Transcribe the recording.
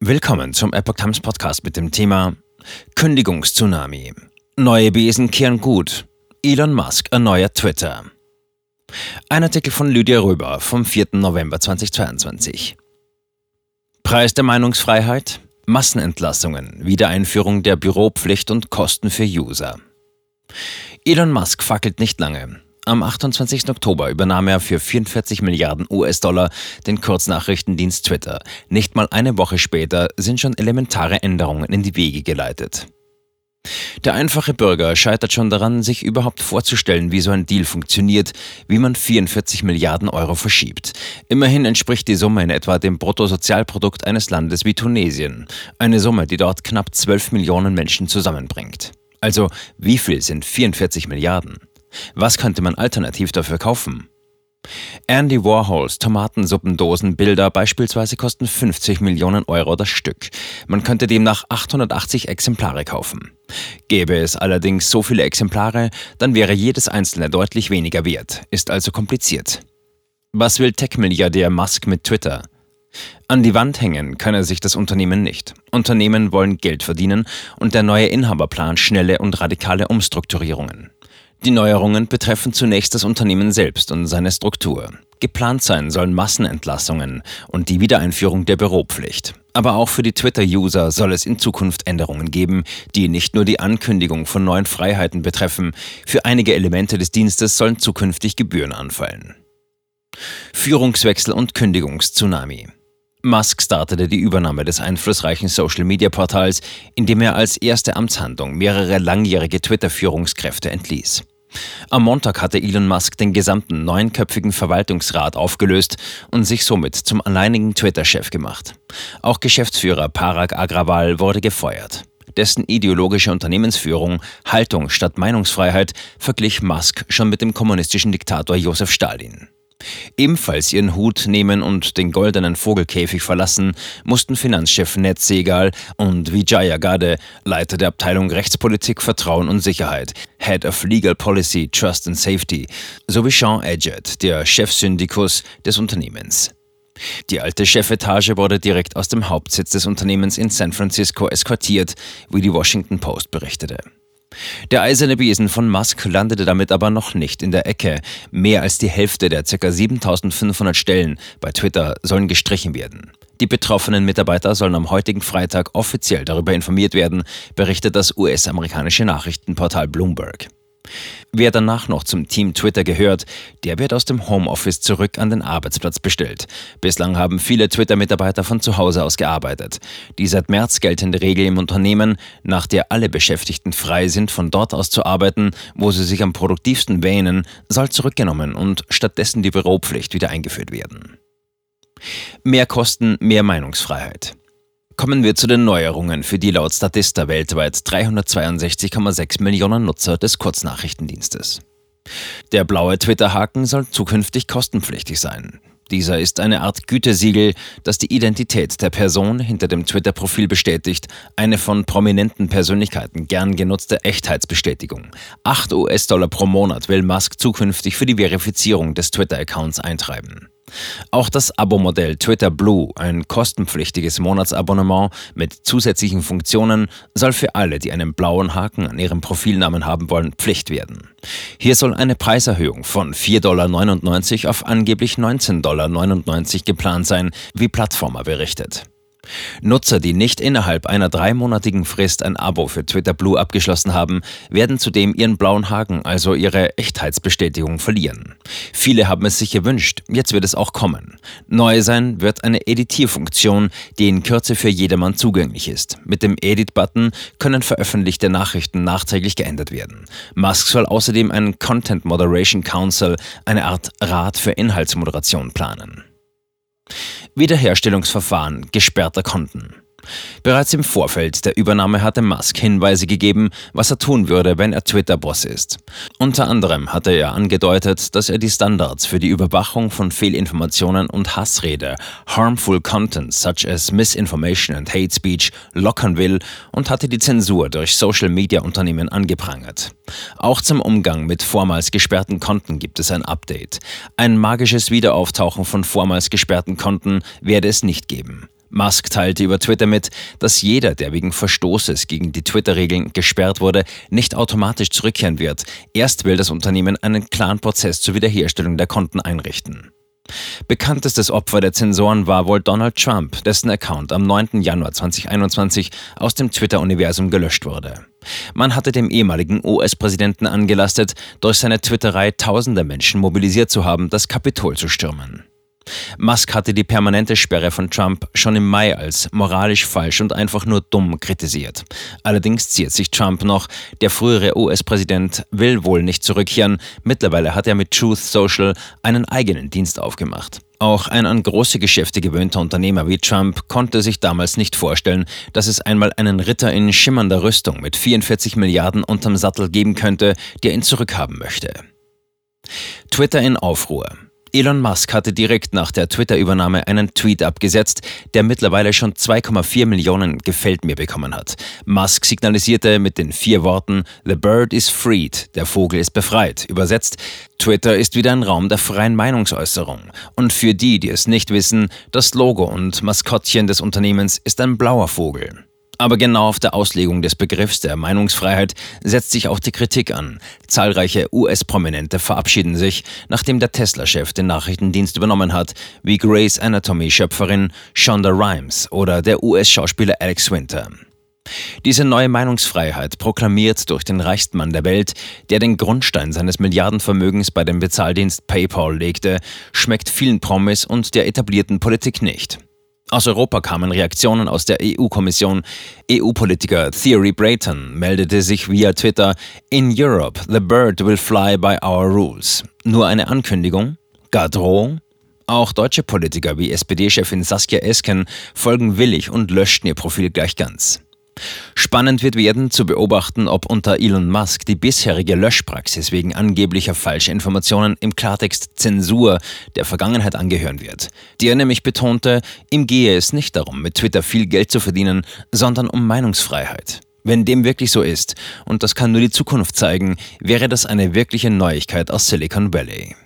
Willkommen zum Epoch Times Podcast mit dem Thema Kündigungstsunami. Neue Besen kehren gut. Elon Musk erneuert Twitter. Ein Artikel von Lydia Röber vom 4. November 2022. Preis der Meinungsfreiheit, Massenentlassungen, Wiedereinführung der Büropflicht und Kosten für User. Elon Musk fackelt nicht lange. Am 28. Oktober übernahm er für 44 Milliarden US-Dollar den Kurznachrichtendienst Twitter. Nicht mal eine Woche später sind schon elementare Änderungen in die Wege geleitet. Der einfache Bürger scheitert schon daran, sich überhaupt vorzustellen, wie so ein Deal funktioniert, wie man 44 Milliarden Euro verschiebt. Immerhin entspricht die Summe in etwa dem Bruttosozialprodukt eines Landes wie Tunesien, eine Summe, die dort knapp 12 Millionen Menschen zusammenbringt. Also, wie viel sind 44 Milliarden? Was könnte man alternativ dafür kaufen? Andy Warhols Tomatensuppendosenbilder beispielsweise kosten 50 Millionen Euro das Stück. Man könnte demnach 880 Exemplare kaufen. Gäbe es allerdings so viele Exemplare, dann wäre jedes einzelne deutlich weniger wert, ist also kompliziert. Was will Tech-Milliardär Musk mit Twitter? An die Wand hängen könne sich das Unternehmen nicht. Unternehmen wollen Geld verdienen und der neue Inhaber plant schnelle und radikale Umstrukturierungen. Die Neuerungen betreffen zunächst das Unternehmen selbst und seine Struktur. Geplant sein sollen Massenentlassungen und die Wiedereinführung der Büropflicht. Aber auch für die Twitter-User soll es in Zukunft Änderungen geben, die nicht nur die Ankündigung von neuen Freiheiten betreffen. Für einige Elemente des Dienstes sollen zukünftig Gebühren anfallen. Führungswechsel und Kündigungstsunami. Musk startete die Übernahme des einflussreichen Social-Media-Portals, indem er als erste Amtshandlung mehrere langjährige Twitter-Führungskräfte entließ. Am Montag hatte Elon Musk den gesamten neunköpfigen Verwaltungsrat aufgelöst und sich somit zum alleinigen Twitter-Chef gemacht. Auch Geschäftsführer Parag Agrawal wurde gefeuert. Dessen ideologische Unternehmensführung, Haltung statt Meinungsfreiheit, verglich Musk schon mit dem kommunistischen Diktator Josef Stalin. Ebenfalls ihren Hut nehmen und den goldenen Vogelkäfig verlassen mussten Finanzchef Ned Segal und Vijaya Gade, Leiter der Abteilung Rechtspolitik, Vertrauen und Sicherheit, Head of Legal Policy, Trust and Safety, sowie Sean Edgett, der Chefsyndikus des Unternehmens. Die alte Chefetage wurde direkt aus dem Hauptsitz des Unternehmens in San Francisco eskortiert, wie die Washington Post berichtete. Der eiserne Besen von Musk landete damit aber noch nicht in der Ecke. Mehr als die Hälfte der ca. 7500 Stellen bei Twitter sollen gestrichen werden. Die betroffenen Mitarbeiter sollen am heutigen Freitag offiziell darüber informiert werden, berichtet das US-amerikanische Nachrichtenportal Bloomberg. Wer danach noch zum Team Twitter gehört, der wird aus dem Homeoffice zurück an den Arbeitsplatz bestellt. Bislang haben viele Twitter-Mitarbeiter von zu Hause aus gearbeitet. Die seit März geltende Regel im Unternehmen, nach der alle Beschäftigten frei sind, von dort aus zu arbeiten, wo sie sich am produktivsten wähnen, soll zurückgenommen und stattdessen die Büropflicht wieder eingeführt werden. Mehr Kosten, mehr Meinungsfreiheit. Kommen wir zu den Neuerungen, für die laut Statista weltweit 362,6 Millionen Nutzer des Kurznachrichtendienstes. Der blaue Twitter-Haken soll zukünftig kostenpflichtig sein. Dieser ist eine Art Gütesiegel, das die Identität der Person hinter dem Twitter-Profil bestätigt, eine von prominenten Persönlichkeiten gern genutzte Echtheitsbestätigung. 8 US-Dollar pro Monat will Musk zukünftig für die Verifizierung des Twitter-Accounts eintreiben. Auch das Abo-Modell Twitter Blue, ein kostenpflichtiges Monatsabonnement mit zusätzlichen Funktionen, soll für alle, die einen blauen Haken an ihrem Profilnamen haben wollen, Pflicht werden. Hier soll eine Preiserhöhung von 4,99 Dollar auf angeblich 19,99 Dollar geplant sein, wie Plattformer berichtet. Nutzer, die nicht innerhalb einer dreimonatigen Frist ein Abo für Twitter Blue abgeschlossen haben, werden zudem ihren blauen Haken, also ihre Echtheitsbestätigung, verlieren. Viele haben es sich gewünscht, jetzt wird es auch kommen. Neu sein wird eine Editierfunktion, die in Kürze für jedermann zugänglich ist. Mit dem Edit-Button können veröffentlichte Nachrichten nachträglich geändert werden. Musk soll außerdem einen Content Moderation Council, eine Art Rat für Inhaltsmoderation, planen. Wiederherstellungsverfahren gesperrter Konten. Bereits im Vorfeld der Übernahme hatte Musk Hinweise gegeben, was er tun würde, wenn er Twitter-Boss ist. Unter anderem hatte er angedeutet, dass er die Standards für die Überwachung von Fehlinformationen und Hassrede, harmful content such as misinformation and hate speech, lockern will und hatte die Zensur durch Social-Media-Unternehmen angeprangert. Auch zum Umgang mit vormals gesperrten Konten gibt es ein Update. Ein magisches Wiederauftauchen von vormals gesperrten Konten werde es nicht geben. Musk teilte über Twitter mit, dass jeder, der wegen Verstoßes gegen die Twitter-Regeln gesperrt wurde, nicht automatisch zurückkehren wird. Erst will das Unternehmen einen klaren Prozess zur Wiederherstellung der Konten einrichten. Bekanntestes Opfer der Zensoren war wohl Donald Trump, dessen Account am 9. Januar 2021 aus dem Twitter-Universum gelöscht wurde. Man hatte dem ehemaligen US-Präsidenten angelastet, durch seine Twitterei tausende Menschen mobilisiert zu haben, das Kapitol zu stürmen. Musk hatte die permanente Sperre von Trump schon im Mai als moralisch falsch und einfach nur dumm kritisiert. Allerdings ziert sich Trump noch. Der frühere US-Präsident will wohl nicht zurückkehren. Mittlerweile hat er mit Truth Social einen eigenen Dienst aufgemacht. Auch ein an große Geschäfte gewöhnter Unternehmer wie Trump konnte sich damals nicht vorstellen, dass es einmal einen Ritter in schimmernder Rüstung mit 44 Milliarden unterm Sattel geben könnte, der ihn zurückhaben möchte. Twitter in Aufruhr. Elon Musk hatte direkt nach der Twitter-Übernahme einen Tweet abgesetzt, der mittlerweile schon 2,4 Millionen Gefällt mir bekommen hat. Musk signalisierte mit den vier Worten The bird is freed, der Vogel ist befreit. Übersetzt, Twitter ist wieder ein Raum der freien Meinungsäußerung. Und für die, die es nicht wissen, das Logo und Maskottchen des Unternehmens ist ein blauer Vogel. Aber genau auf der Auslegung des Begriffs der Meinungsfreiheit setzt sich auch die Kritik an. Zahlreiche US-Prominente verabschieden sich, nachdem der Tesla-Chef den Nachrichtendienst übernommen hat, wie Grace Anatomy-Schöpferin Shonda Rhimes oder der US-Schauspieler Alex Winter. Diese neue Meinungsfreiheit, proklamiert durch den reichsten Mann der Welt, der den Grundstein seines Milliardenvermögens bei dem Bezahldienst PayPal legte, schmeckt vielen Promis und der etablierten Politik nicht. Aus Europa kamen Reaktionen aus der EU-Kommission. EU-Politiker Thierry Brayton meldete sich via Twitter: In Europe, the bird will fly by our rules. Nur eine Ankündigung? Gar Drohung? Auch deutsche Politiker wie SPD-Chefin Saskia Esken folgen willig und löschten ihr Profil gleich ganz. Spannend wird werden zu beobachten, ob unter Elon Musk die bisherige Löschpraxis wegen angeblicher falscher Informationen im Klartext Zensur der Vergangenheit angehören wird. Die er nämlich betonte, ihm gehe es nicht darum, mit Twitter viel Geld zu verdienen, sondern um Meinungsfreiheit. Wenn dem wirklich so ist, und das kann nur die Zukunft zeigen, wäre das eine wirkliche Neuigkeit aus Silicon Valley.